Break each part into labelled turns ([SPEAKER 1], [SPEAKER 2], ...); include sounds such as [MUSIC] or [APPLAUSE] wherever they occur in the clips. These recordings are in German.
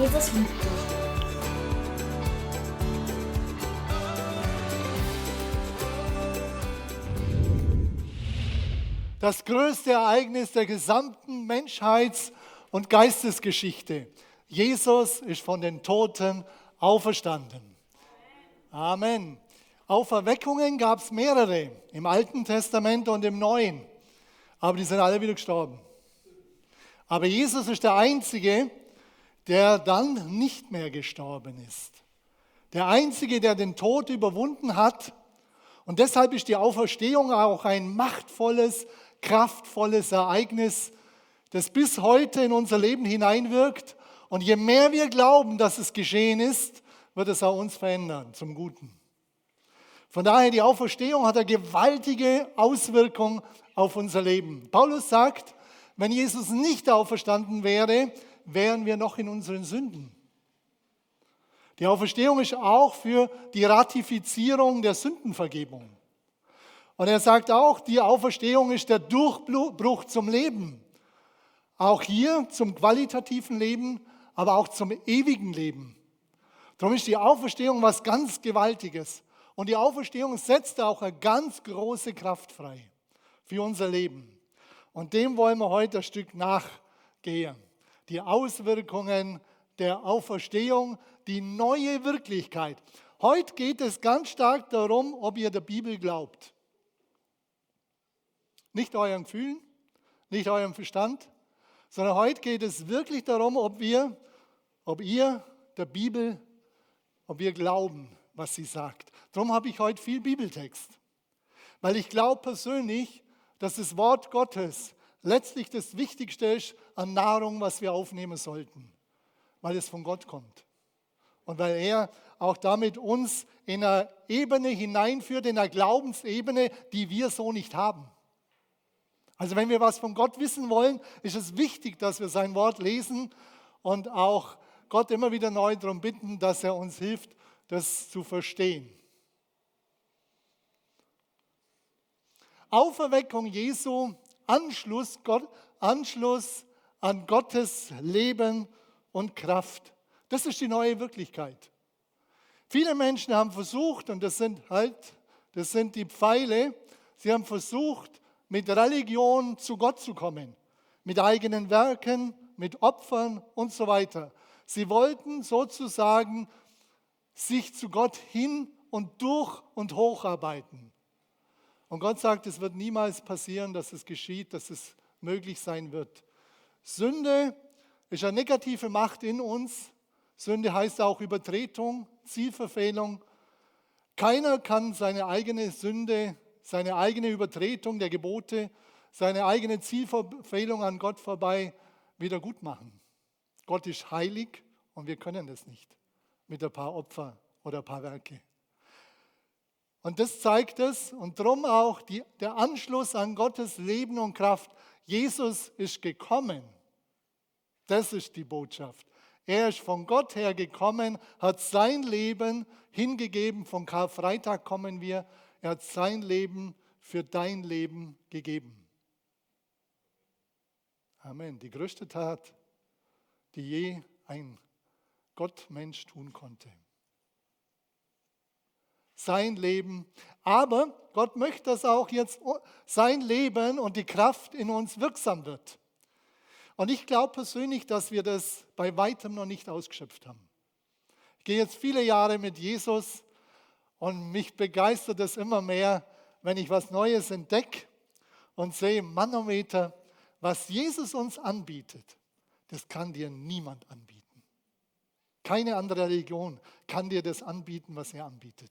[SPEAKER 1] Jesus liebt dich.
[SPEAKER 2] Das größte Ereignis der gesamten Menschheits- und Geistesgeschichte. Jesus ist von den Toten auferstanden. Amen. Auferweckungen gab es mehrere im Alten Testament und im Neuen, aber die sind alle wieder gestorben. Aber Jesus ist der Einzige, der dann nicht mehr gestorben ist. Der Einzige, der den Tod überwunden hat. Und deshalb ist die Auferstehung auch ein machtvolles, kraftvolles Ereignis, das bis heute in unser Leben hineinwirkt. Und je mehr wir glauben, dass es geschehen ist, wird es auch uns verändern zum Guten. Von daher, die Auferstehung hat eine gewaltige Auswirkung auf unser Leben. Paulus sagt, wenn Jesus nicht auferstanden wäre, wären wir noch in unseren Sünden. Die Auferstehung ist auch für die Ratifizierung der Sündenvergebung. Und er sagt auch, die Auferstehung ist der Durchbruch zum Leben. Auch hier zum qualitativen Leben, aber auch zum ewigen Leben. Darum ist die Auferstehung was ganz Gewaltiges. Und die Auferstehung setzt auch eine ganz große Kraft frei für unser Leben. Und dem wollen wir heute ein Stück nachgehen. Die Auswirkungen der Auferstehung, die neue Wirklichkeit. Heute geht es ganz stark darum, ob ihr der Bibel glaubt. Nicht euren Gefühlen, nicht eurem Verstand, sondern heute geht es wirklich darum, ob wir, ob ihr der Bibel, ob wir glauben, was sie sagt. Darum habe ich heute viel Bibeltext, weil ich glaube persönlich, dass das Wort Gottes letztlich das Wichtigste ist an Nahrung, was wir aufnehmen sollten, weil es von Gott kommt. Und weil er auch damit uns in eine Ebene hineinführt, in eine Glaubensebene, die wir so nicht haben. Also wenn wir was von Gott wissen wollen, ist es wichtig, dass wir sein Wort lesen und auch Gott immer wieder neu darum bitten, dass er uns hilft, das zu verstehen. Auferweckung Jesu, Anschluss, Gott, Anschluss an Gottes Leben und Kraft. Das ist die neue Wirklichkeit. Viele Menschen haben versucht, und das sind halt, das sind die Pfeile, sie haben versucht, mit Religion zu Gott zu kommen, mit eigenen Werken, mit Opfern und so weiter. Sie wollten sozusagen sich zu Gott hin und durch und hocharbeiten. Und Gott sagt, es wird niemals passieren, dass es geschieht, dass es möglich sein wird. Sünde ist eine negative Macht in uns. Sünde heißt auch Übertretung, Zielverfehlung. Keiner kann seine eigene Sünde seine eigene Übertretung der Gebote, seine eigene Zielverfehlung an Gott vorbei wieder gut machen. Gott ist heilig und wir können das nicht mit ein paar Opfer oder ein paar Werke. Und das zeigt es und darum auch die, der Anschluss an Gottes Leben und Kraft. Jesus ist gekommen. Das ist die Botschaft. Er ist von Gott her gekommen, hat sein Leben hingegeben. Von Karfreitag kommen wir. Er hat sein Leben für dein Leben gegeben. Amen. Die größte Tat, die je ein Gottmensch tun konnte. Sein Leben. Aber Gott möchte, dass auch jetzt sein Leben und die Kraft in uns wirksam wird. Und ich glaube persönlich, dass wir das bei weitem noch nicht ausgeschöpft haben. Ich gehe jetzt viele Jahre mit Jesus und mich begeistert es immer mehr, wenn ich was Neues entdecke und sehe, Manometer, was Jesus uns anbietet, das kann dir niemand anbieten. Keine andere Religion kann dir das anbieten, was er anbietet.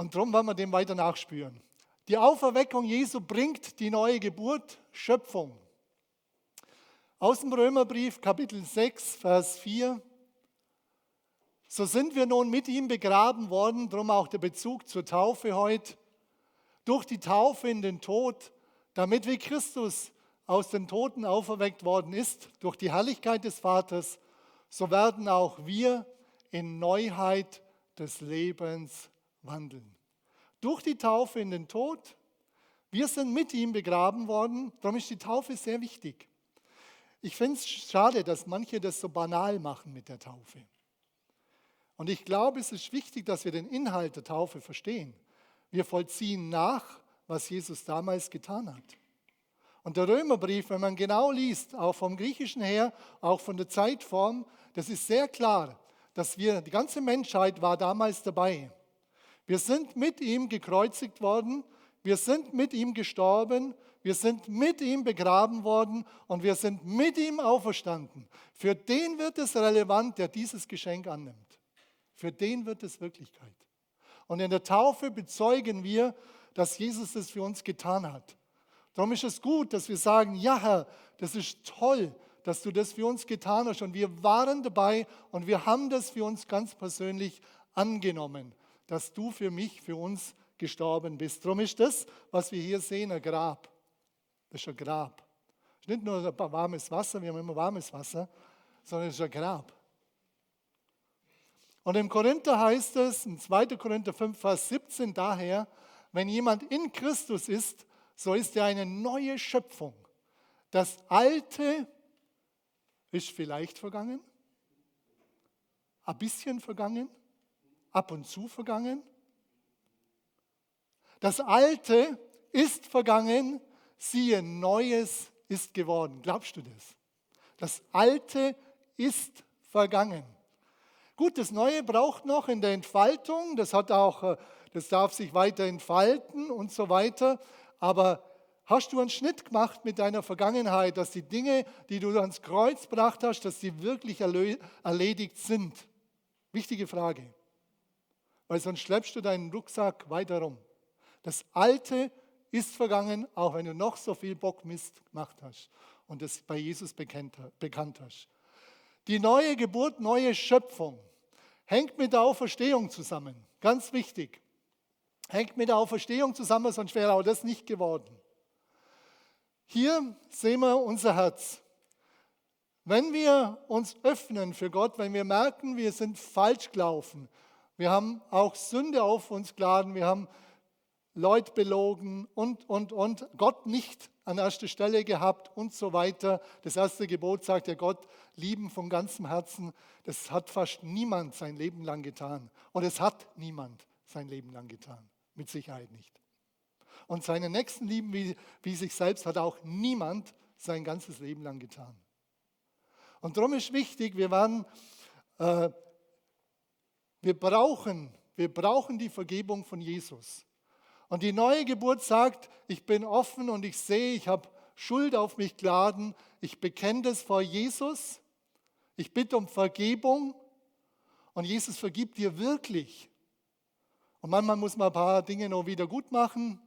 [SPEAKER 2] Und darum wollen wir dem weiter nachspüren. Die Auferweckung Jesu bringt die neue Geburt, Schöpfung. Aus dem Römerbrief Kapitel 6, Vers 4. So sind wir nun mit ihm begraben worden, darum auch der Bezug zur Taufe heute, durch die Taufe in den Tod, damit wie Christus aus den Toten auferweckt worden ist, durch die Herrlichkeit des Vaters, so werden auch wir in Neuheit des Lebens wandeln. Durch die Taufe in den Tod, wir sind mit ihm begraben worden, darum ist die Taufe sehr wichtig. Ich finde es schade, dass manche das so banal machen mit der Taufe. Und ich glaube, es ist wichtig, dass wir den Inhalt der Taufe verstehen. Wir vollziehen nach, was Jesus damals getan hat. Und der Römerbrief, wenn man genau liest, auch vom Griechischen her, auch von der Zeitform, das ist sehr klar, dass wir, die ganze Menschheit war damals dabei. Wir sind mit ihm gekreuzigt worden, wir sind mit ihm gestorben, wir sind mit ihm begraben worden und wir sind mit ihm auferstanden. Für den wird es relevant, der dieses Geschenk annimmt. Für den wird es Wirklichkeit. Und in der Taufe bezeugen wir, dass Jesus es für uns getan hat. Darum ist es gut, dass wir sagen, ja Herr, das ist toll, dass du das für uns getan hast. Und wir waren dabei und wir haben das für uns ganz persönlich angenommen, dass du für mich, für uns gestorben bist. Darum ist das, was wir hier sehen, ein Grab. Das ist ein Grab. Es ist nicht nur ein warmes Wasser, wir haben immer warmes Wasser, sondern es ist ein Grab. Und im Korinther heißt es, in 2. Korinther 5, Vers 17, daher, wenn jemand in Christus ist, so ist er eine neue Schöpfung. Das Alte ist vielleicht vergangen, ein bisschen vergangen, ab und zu vergangen. Das Alte ist vergangen, siehe, Neues ist geworden. Glaubst du das? Das Alte ist vergangen. Gut, das Neue braucht noch in der Entfaltung, das hat auch, äh, das darf sich weiter entfalten und so weiter. Aber hast du einen Schnitt gemacht mit deiner Vergangenheit, dass die Dinge, die du ans Kreuz gebracht hast, dass sie wirklich erledigt sind? Wichtige Frage. Weil sonst schleppst du deinen Rucksack weiter rum. Das Alte ist vergangen, auch wenn du noch so viel Bockmist gemacht hast und es bei Jesus bekannt hast. Die neue Geburt, neue Schöpfung hängt mit der Auferstehung zusammen. Ganz wichtig. Hängt mit der Auferstehung zusammen, sonst wäre auch das nicht geworden. Hier sehen wir unser Herz. Wenn wir uns öffnen für Gott, wenn wir merken, wir sind falsch gelaufen, wir haben auch Sünde auf uns geladen, wir haben Leute belogen und, und, und, Gott nicht an erster Stelle gehabt und so weiter. Das erste Gebot sagt ja Gott, lieben von ganzem Herzen. Das hat fast niemand sein Leben lang getan. Und es hat niemand sein Leben lang getan. Mit Sicherheit nicht. Und seine Nächsten lieben wie, wie sich selbst hat auch niemand sein ganzes Leben lang getan. Und darum ist wichtig, wir waren, äh, wir brauchen, wir brauchen die Vergebung von Jesus. Und die neue Geburt sagt, ich bin offen und ich sehe, ich habe Schuld auf mich geladen. Ich bekenne das vor Jesus. Ich bitte um Vergebung. Und Jesus vergibt dir wirklich. Und manchmal muss man ein paar Dinge noch wieder gut machen.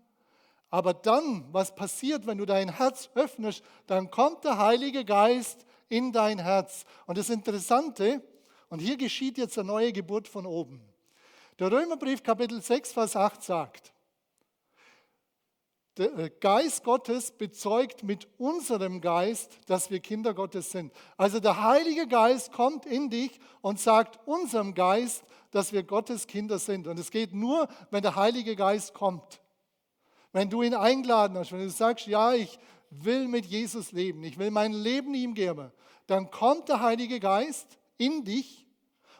[SPEAKER 2] Aber dann, was passiert, wenn du dein Herz öffnest, dann kommt der Heilige Geist in dein Herz. Und das Interessante, und hier geschieht jetzt eine neue Geburt von oben. Der Römerbrief Kapitel 6, Vers 8 sagt, der äh, Geist Gottes bezeugt mit unserem Geist, dass wir Kinder Gottes sind. Also der Heilige Geist kommt in dich und sagt unserem Geist, dass wir Gottes Kinder sind. Und es geht nur, wenn der Heilige Geist kommt. Wenn du ihn eingeladen hast, wenn du sagst, ja, ich will mit Jesus leben, ich will mein Leben ihm geben, dann kommt der Heilige Geist in dich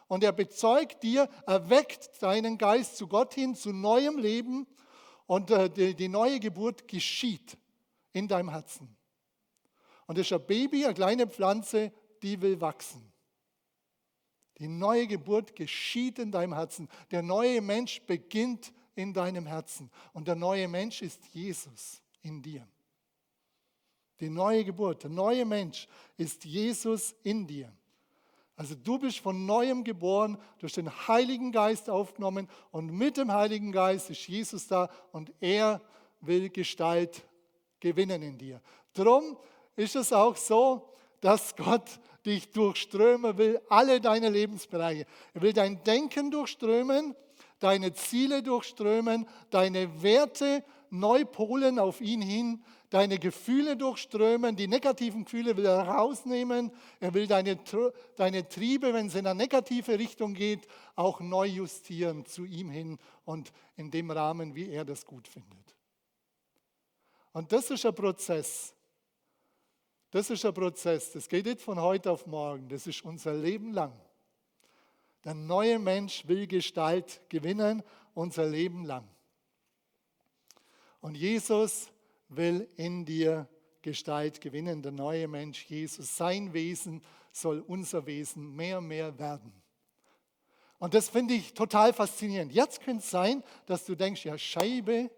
[SPEAKER 2] und er bezeugt dir, erweckt deinen Geist zu Gott hin, zu neuem Leben und äh, die, neue Geburt geschieht in deinem Herzen. Und das ist ein Baby, eine kleine Pflanze, die will wachsen. Die neue Geburt geschieht in deinem Herzen. Der neue Mensch beginnt in deinem Herzen. Und der neue Mensch ist Jesus in dir. Die neue Geburt, der neue Mensch ist Jesus in dir. Also du bist von neuem geboren, durch den Heiligen Geist aufgenommen und mit dem Heiligen Geist ist Jesus da und er will Gestalt gewinnen in dir. Drum ist es auch so, dass Gott dich durchströmen will, alle deine Lebensbereiche. Er will dein Denken durchströmen, deine Ziele durchströmen, deine Werte neu polen auf ihn hin, deine Gefühle durchströmen, die negativen Gefühle will er rausnehmen. Er will deine, deine Triebe, wenn es in eine negative Richtung geht, auch neu justieren zu ihm hin und in dem Rahmen, wie er das gut findet. Und das ist ein Prozess. Das ist ein Prozess. Das geht nicht von heute auf morgen. Das ist unser Leben lang. Der neue Mensch will Gestalt gewinnen, unser Leben lang. Und Jesus will in dir Gestalt gewinnen, der neue Mensch Jesus. Sein Wesen soll unser Wesen mehr und mehr werden. Und das finde ich total faszinierend. Jetzt könnte es sein, dass du denkst, ja Scheibe,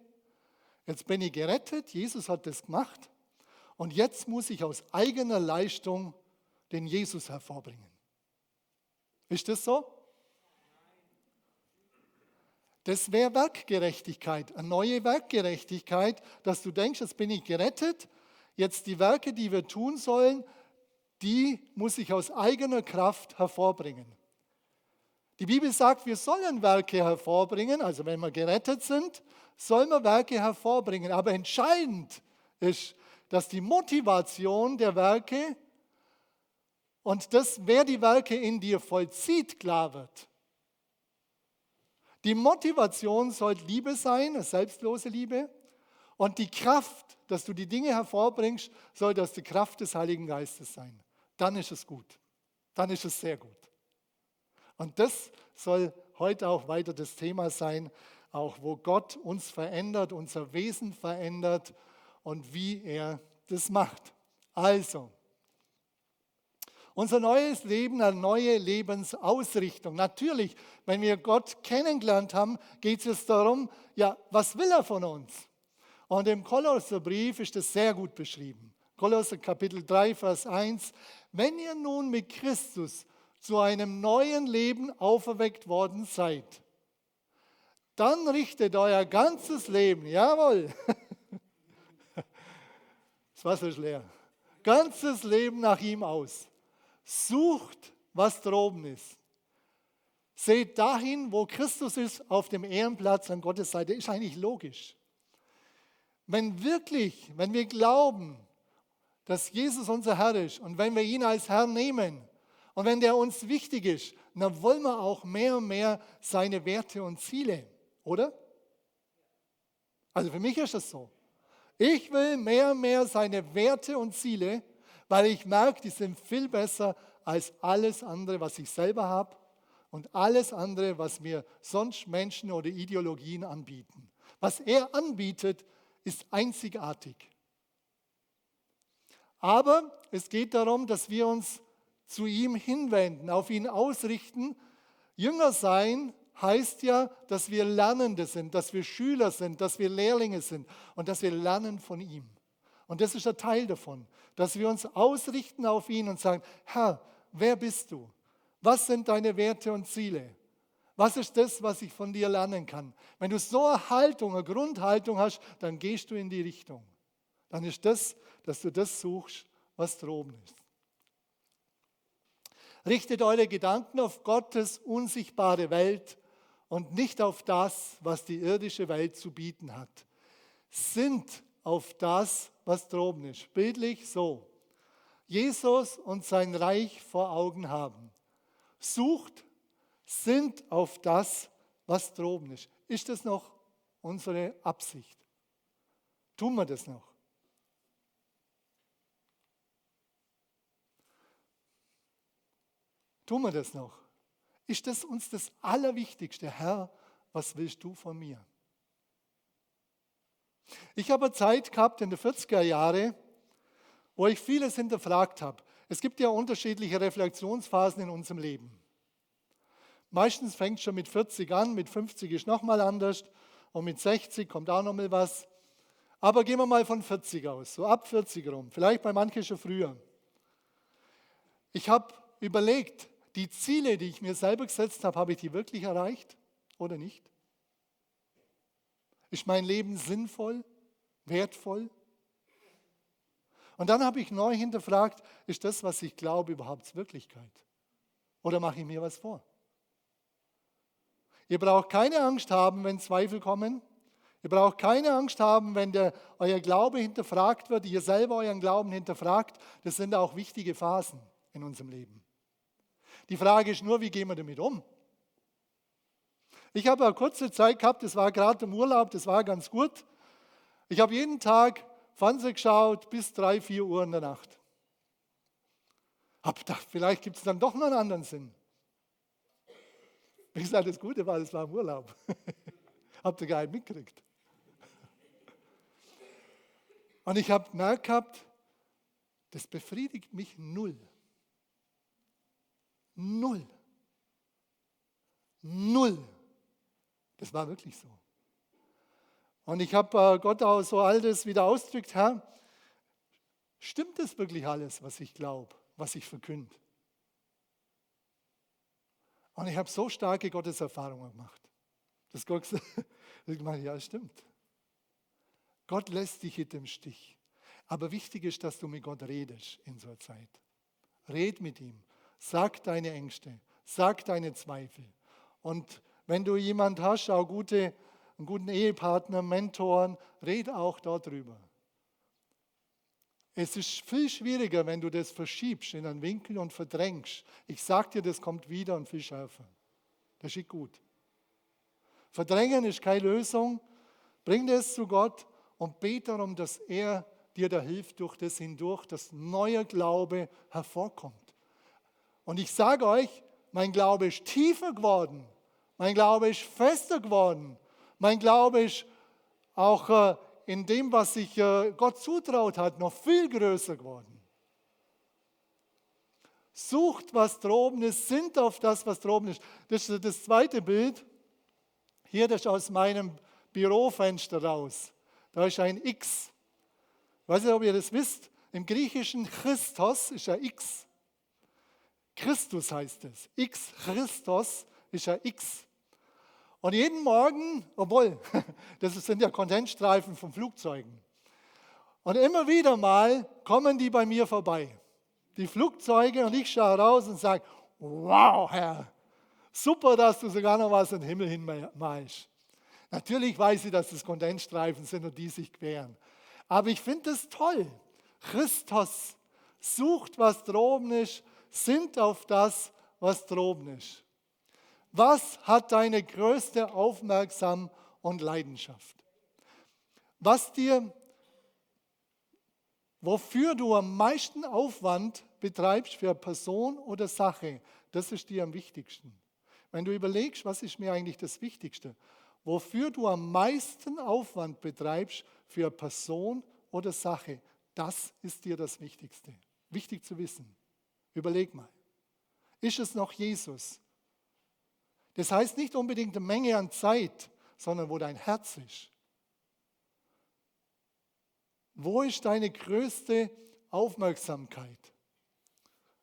[SPEAKER 2] jetzt bin ich gerettet, Jesus hat das gemacht und jetzt muss ich aus eigener Leistung den Jesus hervorbringen. Ist das so? Das wäre Werkgerechtigkeit, eine neue Werkgerechtigkeit, dass du denkst, jetzt bin ich gerettet, jetzt die Werke, die wir tun sollen, die muss ich aus eigener Kraft hervorbringen. Die Bibel sagt, wir sollen Werke hervorbringen, also wenn wir gerettet sind, sollen wir Werke hervorbringen. Aber entscheidend ist, dass die Motivation der Werke und das, wer die Werke in dir vollzieht, klar wird. Die Motivation soll Liebe sein, selbstlose Liebe. Und die Kraft, dass du die Dinge hervorbringst, soll das die Kraft des Heiligen Geistes sein. Dann ist es gut. Dann ist es sehr gut. Und das soll heute auch weiter das Thema sein, auch wo Gott uns verändert, unser Wesen verändert und wie er das macht. Also, unser neues Leben, eine neue Lebensausrichtung. Natürlich, wenn wir Gott kennengelernt haben, geht es darum, ja, was will er von uns? Und im Kolosserbrief ist das sehr gut beschrieben. Kolosser Kapitel 3, Vers 1. Wenn ihr nun mit Christus zu einem neuen Leben auferweckt worden seid, dann richtet euer ganzes Leben, jawohl, [LAUGHS] das Wasser ist leer, ganzes Leben nach ihm aus. Sucht, was droben ist. Seht dahin, wo Christus ist, auf dem Ehrenplatz an Gottes Seite. Ist eigentlich logisch. Wenn wirklich, wenn wir glauben, dass Jesus unser Herr ist und wenn wir ihn als Herr nehmen und wenn der uns wichtig ist, dann wollen wir auch mehr und mehr seine Werte und Ziele, oder? Also für mich ist das so. Ich will mehr und mehr seine Werte und Ziele weil ich merke, die sind viel besser als alles andere, was ich selber habe und alles andere, was mir sonst Menschen oder Ideologien anbieten. Was er anbietet, ist einzigartig. Aber es geht darum, dass wir uns zu ihm hinwenden, auf ihn ausrichten. Jünger sein heißt ja, dass wir Lernende sind, dass wir Schüler sind, dass wir Lehrlinge sind und dass wir lernen von ihm. Und das ist ein Teil davon, dass wir uns ausrichten auf ihn und sagen, Herr, wer bist du? Was sind deine Werte und Ziele? Was ist das, was ich von dir lernen kann? Wenn du so eine Haltung, eine Grundhaltung hast, dann gehst du in die Richtung. Dann ist das, dass du das suchst, was droben ist. Richtet eure Gedanken auf Gottes unsichtbare Welt und nicht auf das, was die irdische Welt zu bieten hat. Sind auf das, was droben ist. Bildlich so. Jesus und sein Reich vor Augen haben. Sucht, sind auf das, was droben ist. Ist das noch unsere Absicht? Tun wir das noch? Tun wir das noch? Ist das uns das Allerwichtigste? Herr, was willst du von mir? Ich habe Zeit gehabt in den 40er Jahren, wo ich vieles hinterfragt habe. Es gibt ja unterschiedliche Reflexionsphasen in unserem Leben. Meistens fängt es schon mit 40 an, mit 50 ist nochmal anders und mit 60 kommt auch nochmal was. Aber gehen wir mal von 40 aus, so ab 40 rum, vielleicht bei manchen schon früher. Ich habe überlegt, die Ziele, die ich mir selber gesetzt habe, habe ich die wirklich erreicht oder nicht? Ist mein Leben sinnvoll, wertvoll? Und dann habe ich neu hinterfragt, ist das, was ich glaube, überhaupt Wirklichkeit? Oder mache ich mir was vor? Ihr braucht keine Angst haben, wenn Zweifel kommen. Ihr braucht keine Angst haben, wenn der, euer Glaube hinterfragt wird, ihr selber euren Glauben hinterfragt. Das sind auch wichtige Phasen in unserem Leben. Die Frage ist nur, wie gehen wir damit um? Ich habe eine kurze Zeit gehabt, das war gerade im Urlaub, das war ganz gut. Ich habe jeden Tag Fernsehen geschaut bis drei, vier Uhr in der Nacht. Hab gedacht, vielleicht gibt es dann doch noch einen anderen Sinn. [LAUGHS] Wie gesagt, das Gute war, es war im Urlaub. [LAUGHS] Habt ihr gar nicht mitgekriegt. [LAUGHS] Und ich habe gemerkt gehabt, das befriedigt mich null. Null. Null. Das war wirklich so. Und ich habe äh, Gott auch so all das wieder ausgedrückt, Herr, stimmt das wirklich alles, was ich glaube, was ich verkünde? Und ich habe so starke Gotteserfahrungen gemacht, dass Gott [LAUGHS] gesagt ja, stimmt. Gott lässt dich nicht im Stich. Aber wichtig ist, dass du mit Gott redest in so einer Zeit. Red mit ihm. Sag deine Ängste. Sag deine Zweifel. Und wenn du jemand hast, auch gute, einen guten Ehepartner, Mentoren, red auch darüber. Es ist viel schwieriger, wenn du das verschiebst in einen Winkel und verdrängst. Ich sag dir, das kommt wieder und viel schärfer. Das ist gut. Verdrängen ist keine Lösung. Bring das zu Gott und bete darum, dass er dir da hilft, durch das hindurch, dass neuer Glaube hervorkommt. Und ich sage euch, mein Glaube ist tiefer geworden, mein Glaube ist fester geworden, mein Glaube ist auch äh, in dem, was sich äh, Gott zutraut hat, noch viel größer geworden. Sucht, was droben ist, sind auf das, was droben ist. Das ist das zweite Bild. Hier, das ist aus meinem Bürofenster raus. Da ist ein X. Ich weiß nicht, ob ihr das wisst. Im Griechischen Christos ist ein X. Christus heißt es. X Christos ist ein X. Und jeden Morgen, obwohl, [LAUGHS] das sind ja Kondensstreifen von Flugzeugen. Und immer wieder mal kommen die bei mir vorbei. Die Flugzeuge und ich schaue raus und sage, wow, Herr, super, dass du sogar noch was in den Himmel hinmalst. Natürlich weiß ich, dass das Kondensstreifen sind und die sich queren. Aber ich finde es toll. Christus sucht, was droben ist, sind auf das, was droben ist. Was hat deine größte Aufmerksamkeit und Leidenschaft? Was dir, wofür du am meisten Aufwand betreibst für Person oder Sache, das ist dir am wichtigsten. Wenn du überlegst, was ist mir eigentlich das Wichtigste, wofür du am meisten Aufwand betreibst für Person oder Sache, das ist dir das Wichtigste. Wichtig zu wissen. Überleg mal. Ist es noch Jesus? Das heißt nicht unbedingt eine Menge an Zeit, sondern wo dein Herz ist. Wo ist deine größte Aufmerksamkeit?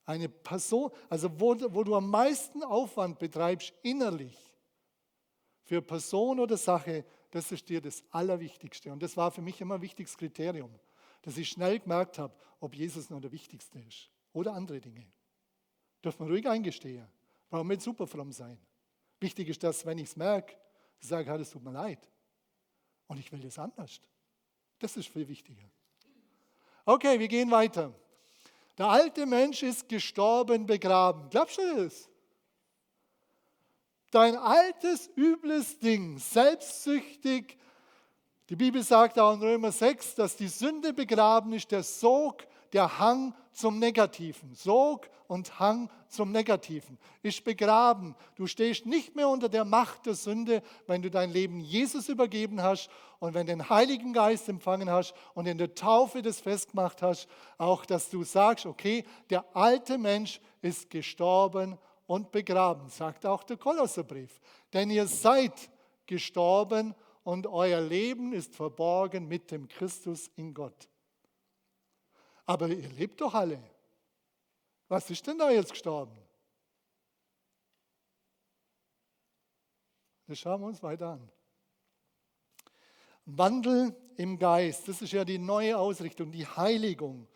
[SPEAKER 2] Eine Person, also wo, wo du am meisten Aufwand betreibst innerlich für Person oder Sache, das ist dir das Allerwichtigste. Und das war für mich immer ein wichtiges Kriterium, dass ich schnell gemerkt habe, ob Jesus noch der Wichtigste ist oder andere Dinge. Dürfen wir ruhig eingestehen. Warum nicht super fromm sein? Wichtig ist, dass, wenn ich es merke, ich sage, es tut mir leid. Und ich will das anders. Das ist viel wichtiger. Okay, wir gehen weiter. Der alte Mensch ist gestorben, begraben. Glaubst du das? dein altes, übles Ding, selbstsüchtig. Die Bibel sagt auch in Römer 6, dass die Sünde begraben ist, der Sog, der Hang zum Negativen. Sog und Hang zum Negativen ist begraben. Du stehst nicht mehr unter der Macht der Sünde, wenn du dein Leben Jesus übergeben hast und wenn den Heiligen Geist empfangen hast und in der Taufe das festgemacht hast, auch dass du sagst, okay, der alte Mensch ist gestorben und begraben, sagt auch der Kolosserbrief. Denn ihr seid gestorben und euer Leben ist verborgen mit dem Christus in Gott. Aber ihr lebt doch alle. Was ist denn da jetzt gestorben? Das schauen wir uns weiter an. Wandel im Geist, das ist ja die neue Ausrichtung, die Heiligung.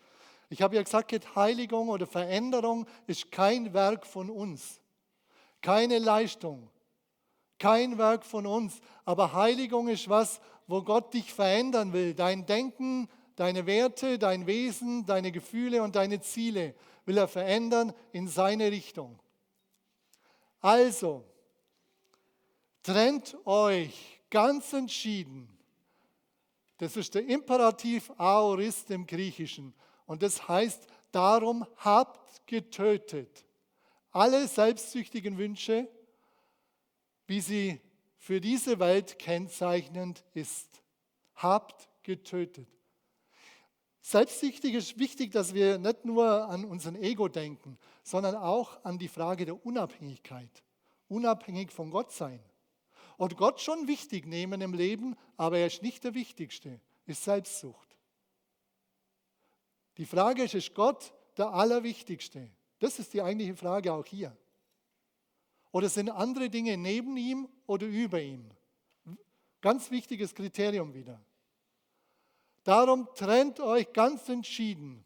[SPEAKER 2] Ich habe ja gesagt, Heiligung oder Veränderung ist kein Werk von uns, keine Leistung, kein Werk von uns. Aber Heiligung ist was, wo Gott dich verändern will. Dein Denken, deine Werte, dein Wesen, deine Gefühle und deine Ziele will er verändern in seine Richtung. Also, trennt euch ganz entschieden. Das ist der Imperativ Aorist im Griechischen. Und das heißt, darum habt getötet alle selbstsüchtigen Wünsche, wie sie für diese Welt kennzeichnend ist. Habt getötet. Selbstsüchtig ist wichtig, dass wir nicht nur an unseren Ego denken, sondern auch an die Frage der Unabhängigkeit. Unabhängig von Gott sein. Und Gott schon wichtig nehmen im Leben, aber er ist nicht der Wichtigste, ist Selbstsucht. Die Frage ist, ist Gott der Allerwichtigste? Das ist die eigentliche Frage auch hier. Oder sind andere Dinge neben ihm oder über ihm? Ganz wichtiges Kriterium wieder. Darum trennt euch ganz entschieden.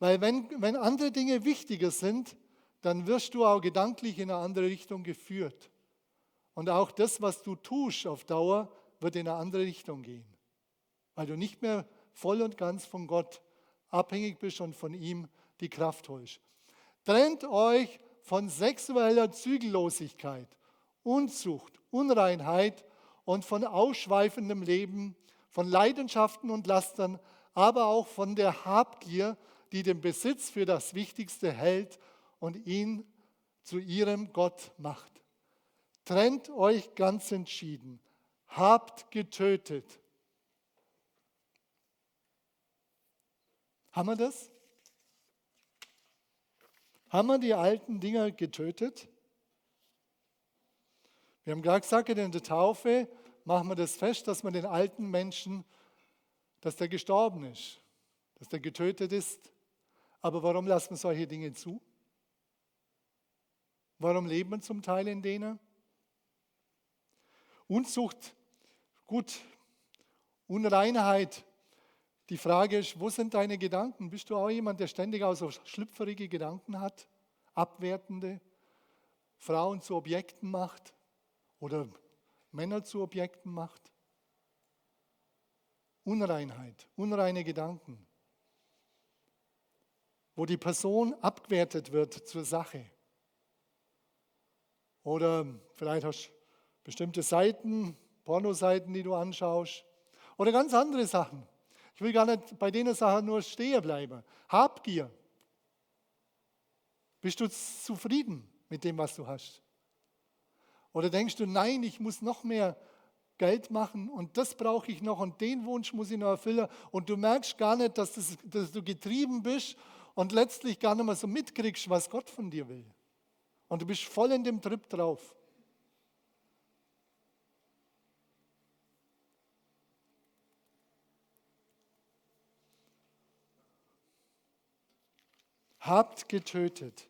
[SPEAKER 2] Weil wenn, wenn andere Dinge wichtiger sind, dann wirst du auch gedanklich in eine andere Richtung geführt. Und auch das, was du tust auf Dauer, wird in eine andere Richtung gehen. Weil du nicht mehr voll und ganz von Gott abhängig bist und von ihm die Kraft holst. Trennt euch von sexueller Zügellosigkeit, Unzucht, Unreinheit und von ausschweifendem Leben, von Leidenschaften und Lastern, aber auch von der Habgier, die den Besitz für das Wichtigste hält und ihn zu ihrem Gott macht. Trennt euch ganz entschieden, habt getötet. Haben wir das? Haben wir die alten Dinger getötet? Wir haben gerade gesagt, in der Taufe machen wir das fest, dass man den alten Menschen, dass der gestorben ist, dass der getötet ist. Aber warum lassen wir solche Dinge zu? Warum leben wir zum Teil in denen? Unzucht, gut, Unreinheit, die Frage ist, wo sind deine Gedanken? Bist du auch jemand, der ständig auch so schlüpferige Gedanken hat, abwertende, Frauen zu Objekten macht oder Männer zu Objekten macht? Unreinheit, unreine Gedanken, wo die Person abgewertet wird zur Sache. Oder vielleicht hast du bestimmte Seiten, Pornoseiten, die du anschaust. Oder ganz andere Sachen. Ich will gar nicht bei denen Sachen nur stehen bleiben. Habgier. Bist du zufrieden mit dem, was du hast? Oder denkst du, nein, ich muss noch mehr Geld machen und das brauche ich noch und den Wunsch muss ich noch erfüllen und du merkst gar nicht, dass, das, dass du getrieben bist und letztlich gar nicht mehr so mitkriegst, was Gott von dir will. Und du bist voll in dem Trip drauf. habt getötet.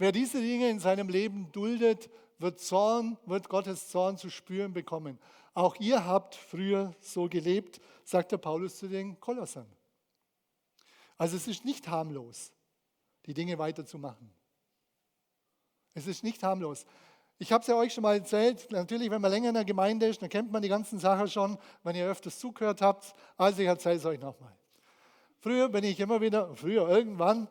[SPEAKER 2] Wer diese Dinge in seinem Leben duldet, wird Zorn, wird Gottes Zorn zu spüren bekommen. Auch ihr habt früher so gelebt, sagt der Paulus zu den Kolossern. Also es ist nicht harmlos, die Dinge weiterzumachen. Es ist nicht harmlos. Ich habe es ja euch schon mal erzählt, natürlich, wenn man länger in der Gemeinde ist, dann kennt man die ganzen Sachen schon, wenn ihr öfters zugehört habt. Also ich erzähle es euch nochmal. Früher bin ich immer wieder, früher irgendwann,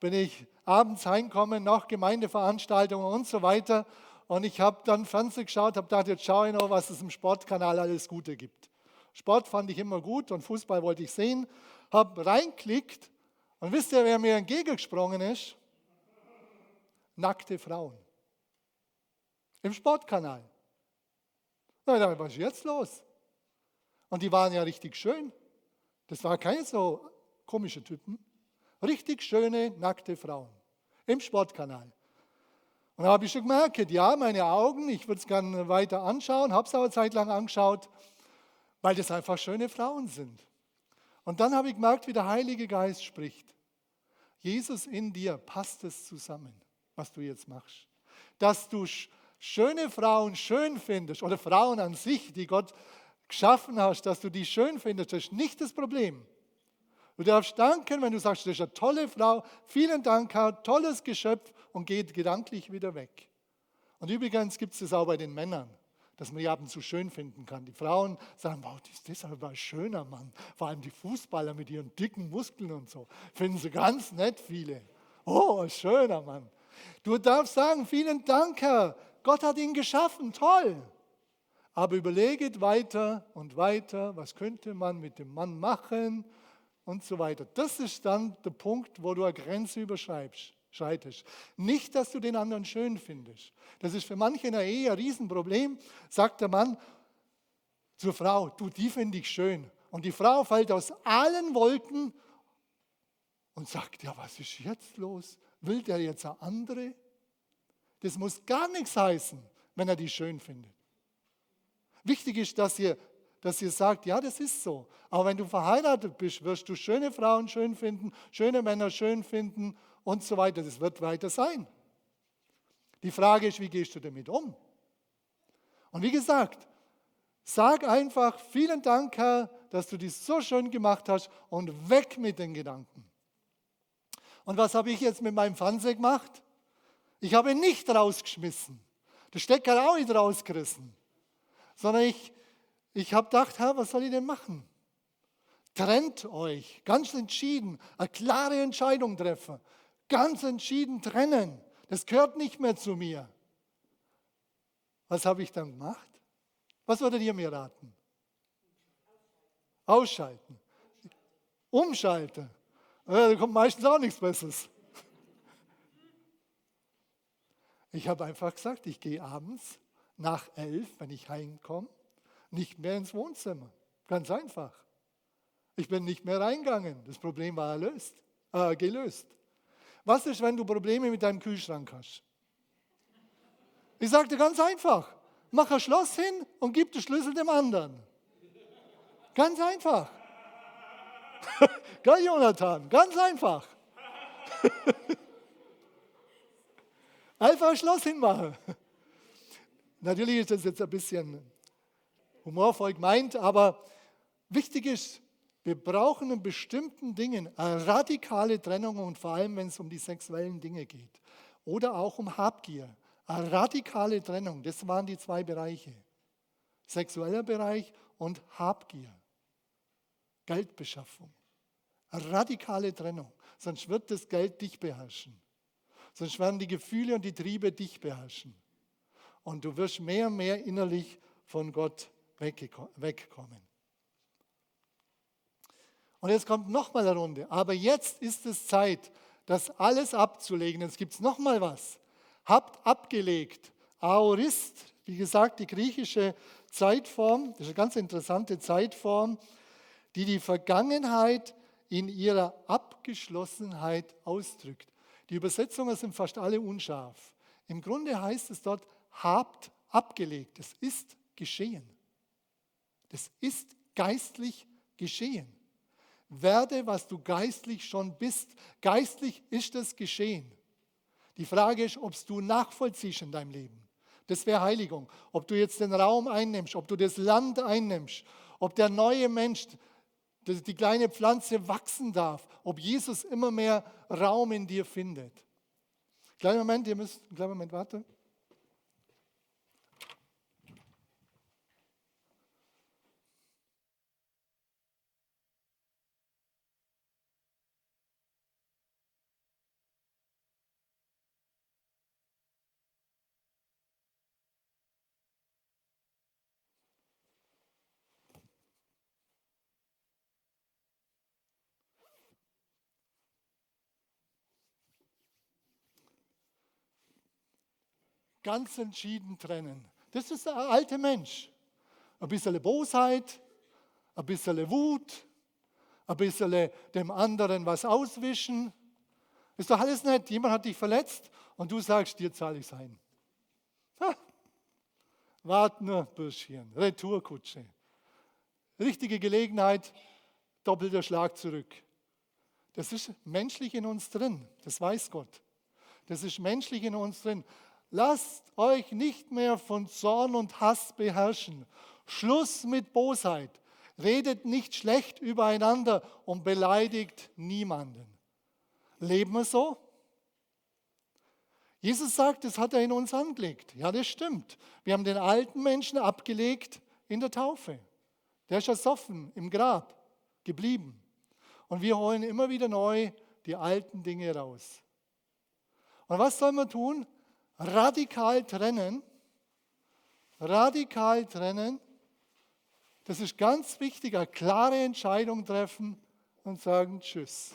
[SPEAKER 2] bin ich abends heimgekommen nach Gemeindeveranstaltungen und so weiter. Und ich habe dann Fernsehen geschaut, habe gedacht, jetzt schaue ich noch, was es im Sportkanal alles Gute gibt. Sport fand ich immer gut und Fußball wollte ich sehen. Habe reinklickt und wisst ihr, wer mir entgegengesprungen ist? Nackte Frauen. Im Sportkanal. Na, da was ist jetzt los? Und die waren ja richtig schön. Das waren keine so komische Typen. Richtig schöne, nackte Frauen. Im Sportkanal. Und da habe ich schon gemerkt, ja, meine Augen, ich würde es gerne weiter anschauen, habe es aber zeitlang angeschaut, weil das einfach schöne Frauen sind. Und dann habe ich gemerkt, wie der Heilige Geist spricht. Jesus in dir passt es zusammen, was du jetzt machst. Dass du schöne Frauen schön findest oder Frauen an sich, die Gott geschaffen hast, dass du die schön findest, das ist nicht das Problem. Du darfst danken, wenn du sagst, das ist eine tolle Frau, vielen Dank, Herr, tolles Geschöpf und geht gedanklich wieder weg. Und übrigens gibt es das auch bei den Männern, dass man die ab und zu schön finden kann. Die Frauen sagen, wow, das ist aber ein schöner Mann. Vor allem die Fußballer mit ihren dicken Muskeln und so. Finden sie ganz nett, viele. Oh, ein schöner Mann. Du darfst sagen, vielen Dank, Herr, Gott hat ihn geschaffen, toll. aber überleget weiter und weiter, was könnte man mit dem Mann machen und so weiter. Das ist dann der Punkt, wo du eine Grenze überschreibst. Scheitest. Nicht, dass du den anderen schön findest. Das ist für manche in der Ehe ein Riesenproblem, sagt der Mann zur Frau, du, die finde ich schön. Und die Frau fällt aus allen Wolken und sagt, ja, was ist jetzt los? Will der jetzt eine andere? Das muss gar nichts heißen, wenn er die schön findet. Wichtig ist, dass ihr, dass ihr sagt, ja, das ist so. Aber wenn du verheiratet bist, wirst du schöne Frauen schön finden, schöne Männer schön finden und so weiter. Das wird weiter sein. Die Frage ist, wie gehst du damit um? Und wie gesagt, sag einfach, vielen Dank, Herr, dass du dies so schön gemacht hast und weg mit den Gedanken. Und was habe ich jetzt mit meinem Fernseher gemacht? Ich habe ihn nicht rausgeschmissen. Der Stecker auch nicht rausgerissen. Sondern ich, ich habe gedacht, Herr, was soll ich denn machen? Trennt euch, ganz entschieden, eine klare Entscheidung treffen ganz entschieden trennen. Das gehört nicht mehr zu mir. Was habe ich dann gemacht? Was würdet ihr mir raten? Ausschalten. Umschalten. Da kommt meistens auch nichts Besseres. Ich habe einfach gesagt, ich gehe abends nach elf, wenn ich heimkomme, nicht mehr ins Wohnzimmer. Ganz einfach. Ich bin nicht mehr reingegangen. Das Problem war erlöst, äh, gelöst. Was ist, wenn du Probleme mit deinem Kühlschrank hast? Ich sagte ganz einfach, mach ein Schloss hin und gib den Schlüssel dem anderen. Ganz einfach. [LAUGHS] Geil, Jonathan, ganz einfach. [LAUGHS] einfach ein Schloss hinmachen. Natürlich ist das jetzt ein bisschen humorvoll gemeint, aber wichtig ist, wir brauchen in bestimmten Dingen eine radikale Trennung und vor allem, wenn es um die sexuellen Dinge geht. Oder auch um Habgier. Eine radikale Trennung, das waren die zwei Bereiche. Sexueller Bereich und Habgier. Geldbeschaffung. Eine radikale Trennung. Sonst wird das Geld dich beherrschen. Sonst werden die Gefühle und die Triebe dich beherrschen. Und du wirst mehr und mehr innerlich von Gott wegkommen. Und jetzt kommt nochmal eine Runde. Aber jetzt ist es Zeit, das alles abzulegen. Jetzt gibt es nochmal was. Habt abgelegt. Aorist, wie gesagt, die griechische Zeitform, das ist eine ganz interessante Zeitform, die die Vergangenheit in ihrer Abgeschlossenheit ausdrückt. Die Übersetzungen sind fast alle unscharf. Im Grunde heißt es dort, habt abgelegt. Es ist geschehen. Das ist geistlich geschehen. Werde, was du geistlich schon bist. Geistlich ist es geschehen. Die Frage ist, ob du nachvollziehst in deinem Leben. Das wäre Heiligung. Ob du jetzt den Raum einnimmst, ob du das Land einnimmst, ob der neue Mensch, die kleine Pflanze wachsen darf, ob Jesus immer mehr Raum in dir findet. Kleinen Moment, ihr müsst, einen kleinen Moment warten. Ganz entschieden trennen. Das ist der alte Mensch. Ein bisschen Bosheit, ein bisschen Wut, ein bisschen dem anderen was auswischen. Ist doch alles nett. Jemand hat dich verletzt und du sagst, dir zahle ich es ein. Wart nur, Bürschchen, Retourkutsche. Richtige Gelegenheit, doppelter Schlag zurück. Das ist menschlich in uns drin, das weiß Gott. Das ist menschlich in uns drin. Lasst euch nicht mehr von Zorn und Hass beherrschen. Schluss mit Bosheit. Redet nicht schlecht übereinander und beleidigt niemanden. Leben wir so? Jesus sagt, das hat er in uns angelegt. Ja, das stimmt. Wir haben den alten Menschen abgelegt in der Taufe. Der ist ersoffen im Grab geblieben. Und wir holen immer wieder neu die alten Dinge raus. Und was sollen wir tun? Radikal trennen radikal trennen. Das ist ganz wichtig, eine klare Entscheidung treffen und sagen Tschüss.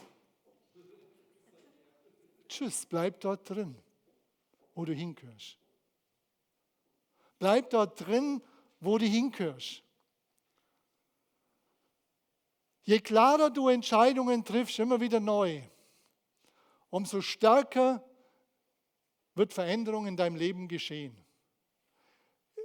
[SPEAKER 2] Tschüss, bleib dort drin, wo du hingehörst. Bleib dort drin, wo du hingehörst. Je klarer du Entscheidungen triffst, immer wieder neu, umso stärker wird Veränderung in deinem Leben geschehen.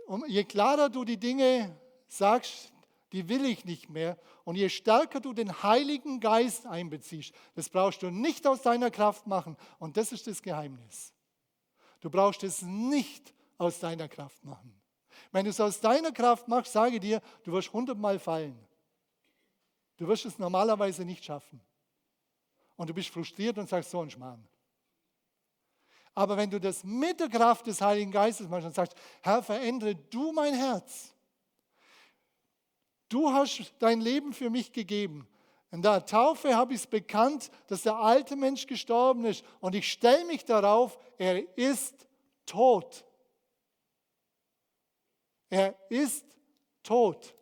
[SPEAKER 2] Und je klarer du die Dinge sagst, die will ich nicht mehr, und je stärker du den Heiligen Geist einbeziehst, das brauchst du nicht aus deiner Kraft machen, und das ist das Geheimnis. Du brauchst es nicht aus deiner Kraft machen. Wenn du es aus deiner Kraft machst, sage dir, du wirst hundertmal fallen. Du wirst es normalerweise nicht schaffen. Und du bist frustriert und sagst, so ein Schmarrn. Aber wenn du das mit der Kraft des Heiligen Geistes machst und sagst, Herr, verändere du mein Herz. Du hast dein Leben für mich gegeben. In der Taufe habe ich es bekannt, dass der alte Mensch gestorben ist. Und ich stelle mich darauf, er ist tot. Er ist tot.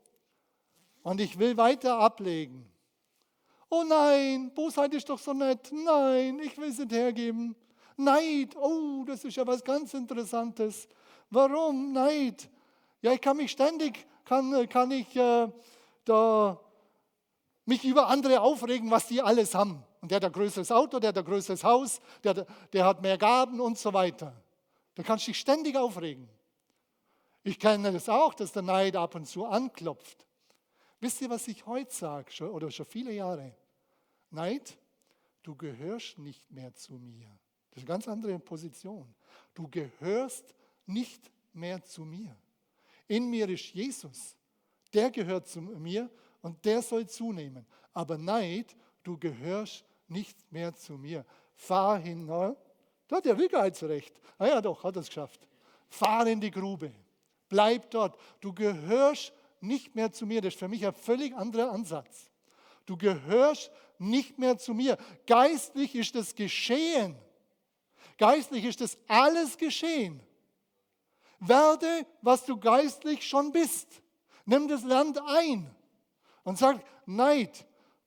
[SPEAKER 2] Und ich will weiter ablegen. Oh nein, Bosheit ist doch so nett. Nein, ich will es nicht hergeben. Neid, oh, das ist ja was ganz Interessantes. Warum Neid? Ja, ich kann mich ständig, kann, kann ich äh, da mich über andere aufregen, was die alles haben. Und der hat ein größeres Auto, der hat ein größeres Haus, der, der hat mehr Gaben und so weiter. Da kannst du dich ständig aufregen. Ich kenne das auch, dass der Neid ab und zu anklopft. Wisst ihr, was ich heute sage, oder schon viele Jahre? Neid, du gehörst nicht mehr zu mir. Das ist eine ganz andere Position. Du gehörst nicht mehr zu mir. In mir ist Jesus. Der gehört zu mir und der soll zunehmen. Aber Neid, du gehörst nicht mehr zu mir. Fahr hin. Da hat der Willigkeitsrecht. Ah ja, doch, hat er es geschafft. Fahr in die Grube. Bleib dort. Du gehörst nicht mehr zu mir. Das ist für mich ein völlig anderer Ansatz. Du gehörst nicht mehr zu mir. Geistlich ist das geschehen. Geistlich ist das alles geschehen. Werde, was du geistlich schon bist. Nimm das Land ein und sag Neid,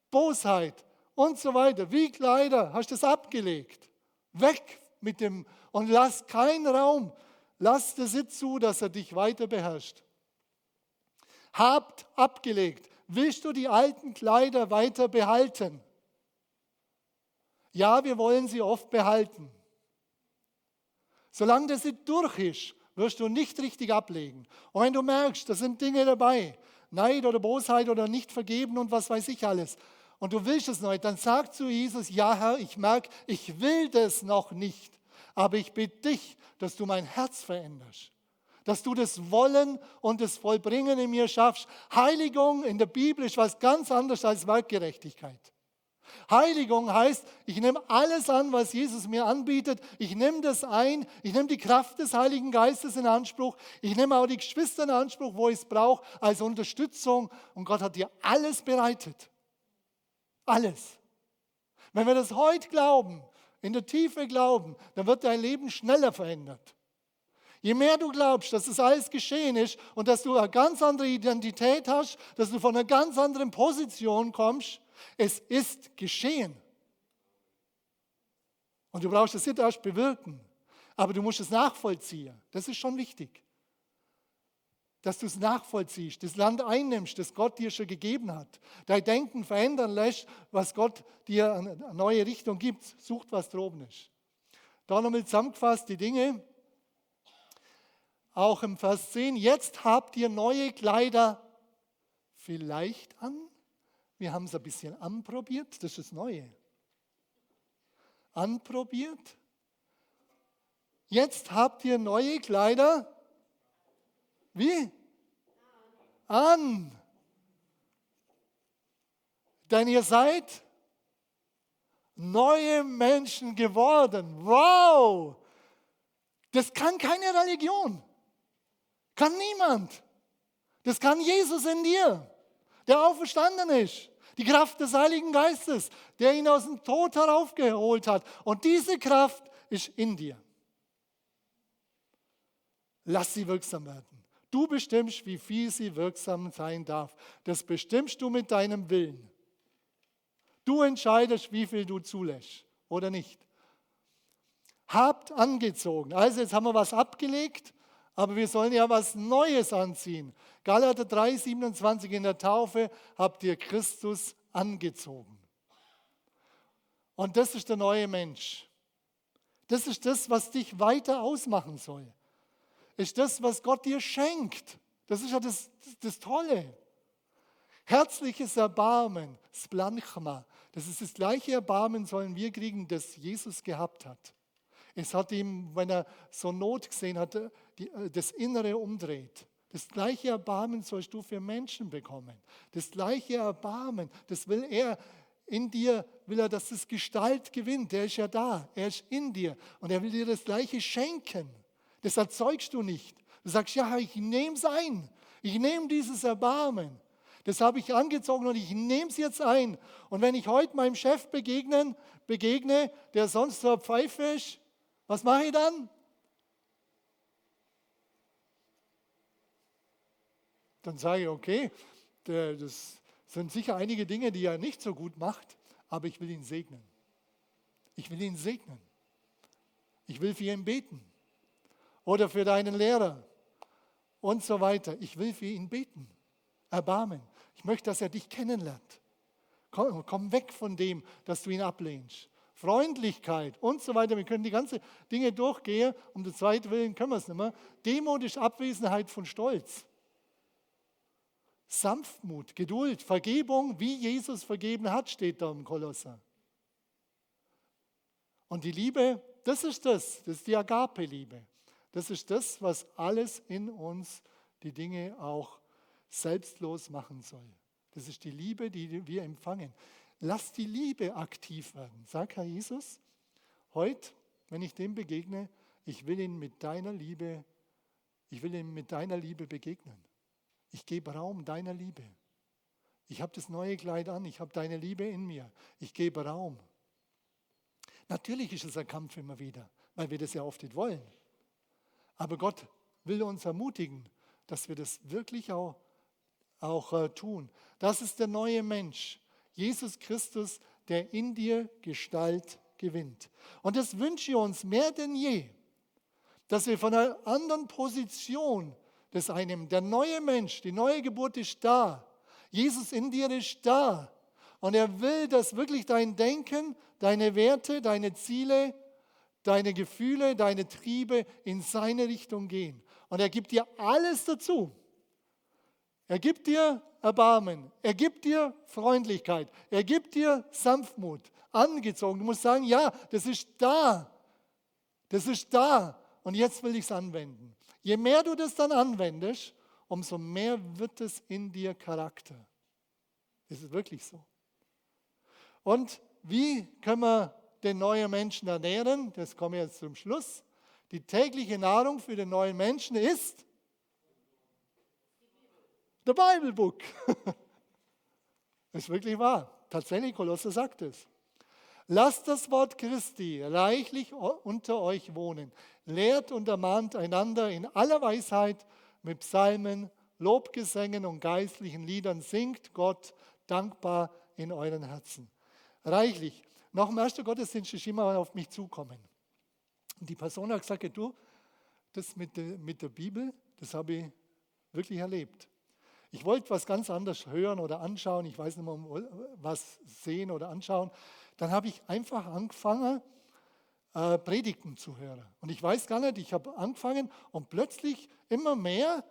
[SPEAKER 2] Bosheit und so weiter. Wie Kleider hast du das abgelegt. Weg mit dem und lass keinen Raum. Lass das Sitz zu, dass er dich weiter beherrscht habt abgelegt. Willst du die alten Kleider weiter behalten? Ja, wir wollen sie oft behalten. Solange das nicht durch ist, wirst du nicht richtig ablegen. Und wenn du merkst, da sind Dinge dabei, Neid oder Bosheit oder nicht vergeben und was weiß ich alles, und du willst es nicht, dann sag zu Jesus, ja Herr, ich merke, ich will das noch nicht, aber ich bitte dich, dass du mein Herz veränderst dass du das Wollen und das Vollbringen in mir schaffst. Heiligung in der Bibel ist was ganz anderes als Werkgerechtigkeit. Heiligung heißt, ich nehme alles an, was Jesus mir anbietet. Ich nehme das ein. Ich nehme die Kraft des Heiligen Geistes in Anspruch. Ich nehme auch die Geschwister in Anspruch, wo ich es brauche, als Unterstützung. Und Gott hat dir alles bereitet. Alles. Wenn wir das heute glauben, in der Tiefe glauben, dann wird dein Leben schneller verändert. Je mehr du glaubst, dass das alles geschehen ist und dass du eine ganz andere Identität hast, dass du von einer ganz anderen Position kommst, es ist geschehen. Und du brauchst es nicht erst bewirken, aber du musst es nachvollziehen. Das ist schon wichtig. Dass du es nachvollziehst, das Land einnimmst, das Gott dir schon gegeben hat. Dein Denken verändern lässt, was Gott dir eine neue Richtung gibt. Sucht, was droben ist. Da nochmal zusammengefasst die Dinge auch im Vers 10, jetzt habt ihr neue Kleider vielleicht an. Wir haben es ein bisschen anprobiert, das ist das Neue. Anprobiert. Jetzt habt ihr neue Kleider. Wie? An. Denn ihr seid neue Menschen geworden. Wow! Das kann keine Religion. Kann niemand. Das kann Jesus in dir, der auferstanden ist. Die Kraft des Heiligen Geistes, der ihn aus dem Tod heraufgeholt hat. Und diese Kraft ist in dir. Lass sie wirksam werden. Du bestimmst, wie viel sie wirksam sein darf. Das bestimmst du mit deinem Willen. Du entscheidest, wie viel du zulässt oder nicht. Habt angezogen. Also jetzt haben wir was abgelegt, aber wir sollen ja was Neues anziehen. Galater 3, 27 in der Taufe habt ihr Christus angezogen. Und das ist der neue Mensch. Das ist das, was dich weiter ausmachen soll. Ist das, was Gott dir schenkt. Das ist ja das, das Tolle. Herzliches Erbarmen, Splanchma, das ist das gleiche Erbarmen, sollen wir kriegen, das Jesus gehabt hat. Es hat ihm, wenn er so Not gesehen hat, das Innere umdreht. Das gleiche Erbarmen sollst du für Menschen bekommen. Das gleiche Erbarmen, das will er in dir, will er, dass es Gestalt gewinnt. Der ist ja da, er ist in dir und er will dir das gleiche schenken. Das erzeugst du nicht. Du sagst, ja, ich nehme es ein. Ich nehme dieses Erbarmen. Das habe ich angezogen und ich nehme es jetzt ein. Und wenn ich heute meinem Chef begegnen, begegne, der sonst so Pfeife ist, was mache ich dann? Dann sage ich, okay, das sind sicher einige Dinge, die er nicht so gut macht, aber ich will ihn segnen. Ich will ihn segnen. Ich will für ihn beten. Oder für deinen Lehrer und so weiter. Ich will für ihn beten. Erbarmen. Ich möchte, dass er dich kennenlernt. Komm, komm weg von dem, dass du ihn ablehnst. Freundlichkeit und so weiter. Wir können die ganzen Dinge durchgehen. Um der Zeit willen können wir es nicht mehr. Demut Abwesenheit von Stolz. Sanftmut, Geduld, Vergebung, wie Jesus vergeben hat, steht da im Kolosser. Und die Liebe, das ist das, das ist die Agape-Liebe. Das ist das, was alles in uns die Dinge auch selbstlos machen soll. Das ist die Liebe, die wir empfangen. Lass die Liebe aktiv werden. Sag Herr Jesus, heute, wenn ich dem begegne, ich will ihn mit deiner Liebe, ich will ihm mit deiner Liebe begegnen. Ich gebe Raum deiner Liebe. Ich habe das neue Kleid an, ich habe deine Liebe in mir. Ich gebe Raum. Natürlich ist es ein Kampf immer wieder, weil wir das ja oft nicht wollen. Aber Gott will uns ermutigen, dass wir das wirklich auch, auch äh, tun. Das ist der neue Mensch. Jesus Christus, der in dir Gestalt gewinnt. Und das wünsche ich uns mehr denn je, dass wir von einer anderen Position des einen, der neue Mensch, die neue Geburt ist da. Jesus in dir ist da. Und er will, dass wirklich dein Denken, deine Werte, deine Ziele, deine Gefühle, deine Triebe in seine Richtung gehen. Und er gibt dir alles dazu. Er gibt dir Erbarmen. Er gibt dir Freundlichkeit. Er gibt dir Sanftmut. Angezogen. Du musst sagen, ja, das ist da. Das ist da. Und jetzt will ich es anwenden. Je mehr du das dann anwendest, umso mehr wird es in dir Charakter. Ist wirklich so. Und wie können wir den neuen Menschen ernähren? Das komme ich jetzt zum Schluss. Die tägliche Nahrung für den neuen Menschen ist The Bible Book. [LAUGHS] Ist wirklich wahr. Tatsächlich, Kolosser sagt es. Lasst das Wort Christi reichlich unter euch wohnen. Lehrt und ermahnt einander in aller Weisheit mit Psalmen, Lobgesängen und geistlichen Liedern. Singt Gott dankbar in euren Herzen. Reichlich. Nach dem ersten Gottesdienst ist immer auf mich zukommen. Und die Person hat gesagt, du, das mit der, mit der Bibel, das habe ich wirklich erlebt. Ich wollte was ganz anderes hören oder anschauen, ich weiß nicht mehr, was sehen oder anschauen. Dann habe ich einfach angefangen, äh, Predigten zu hören. Und ich weiß gar nicht, ich habe angefangen und plötzlich immer mehr,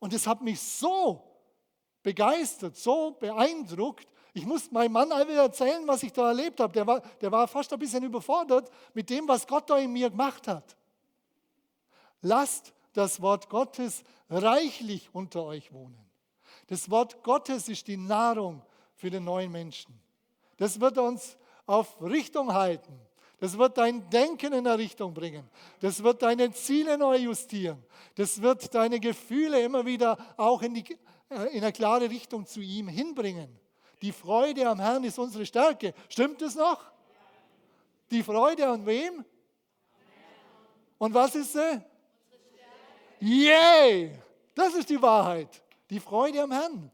[SPEAKER 2] und es hat mich so begeistert, so beeindruckt. Ich musste meinem Mann wieder erzählen, was ich da erlebt habe. Der war, der war fast ein bisschen überfordert mit dem, was Gott da in mir gemacht hat. Lasst das Wort Gottes reichlich unter euch wohnen. Das Wort Gottes ist die Nahrung für den neuen Menschen. Das wird uns auf Richtung halten. Das wird dein Denken in eine Richtung bringen. Das wird deine Ziele neu justieren. Das wird deine Gefühle immer wieder auch in, die, äh, in eine klare Richtung zu ihm hinbringen. Die Freude am Herrn ist unsere Stärke. Stimmt es noch? Die Freude an wem? Und was ist sie? Yay! Das ist die Wahrheit. Die Freude am Herrn.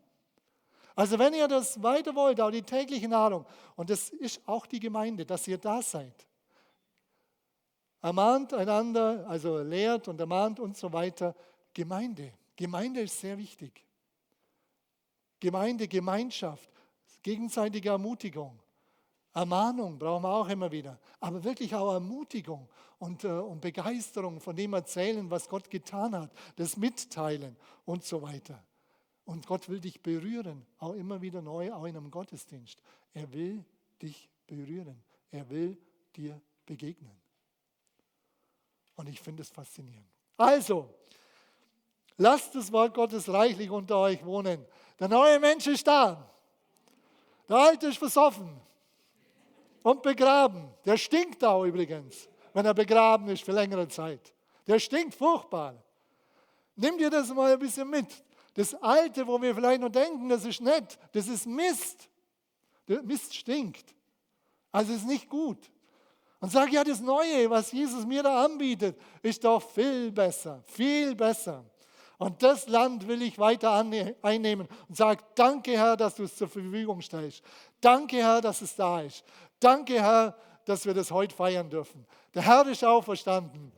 [SPEAKER 2] Also wenn ihr das weiter wollt, auch die tägliche Nahrung, und das ist auch die Gemeinde, dass ihr da seid. Ermahnt einander, also lehrt und ermahnt und so weiter. Gemeinde. Gemeinde ist sehr wichtig. Gemeinde, Gemeinschaft, gegenseitige Ermutigung. Ermahnung brauchen wir auch immer wieder, aber wirklich auch Ermutigung und, äh, und Begeisterung von dem erzählen, was Gott getan hat, das Mitteilen und so weiter. Und Gott will dich berühren, auch immer wieder neu, auch in einem Gottesdienst. Er will dich berühren. Er will dir begegnen. Und ich finde es faszinierend. Also, lasst das Wort Gottes reichlich unter euch wohnen. Der neue Mensch ist da. Der alte ist versoffen und begraben. Der stinkt auch übrigens, wenn er begraben ist für längere Zeit. Der stinkt furchtbar. Nimm dir das mal ein bisschen mit. Das Alte, wo wir vielleicht noch denken, das ist nett, das ist Mist. Der Mist stinkt. Also ist nicht gut. Und sag ja, das Neue, was Jesus mir da anbietet, ist doch viel besser, viel besser. Und das Land will ich weiter einnehmen und sage, danke Herr, dass du es zur Verfügung stellst. Danke Herr, dass es da ist. Danke Herr, dass wir das heute feiern dürfen. Der Herr ist auferstanden.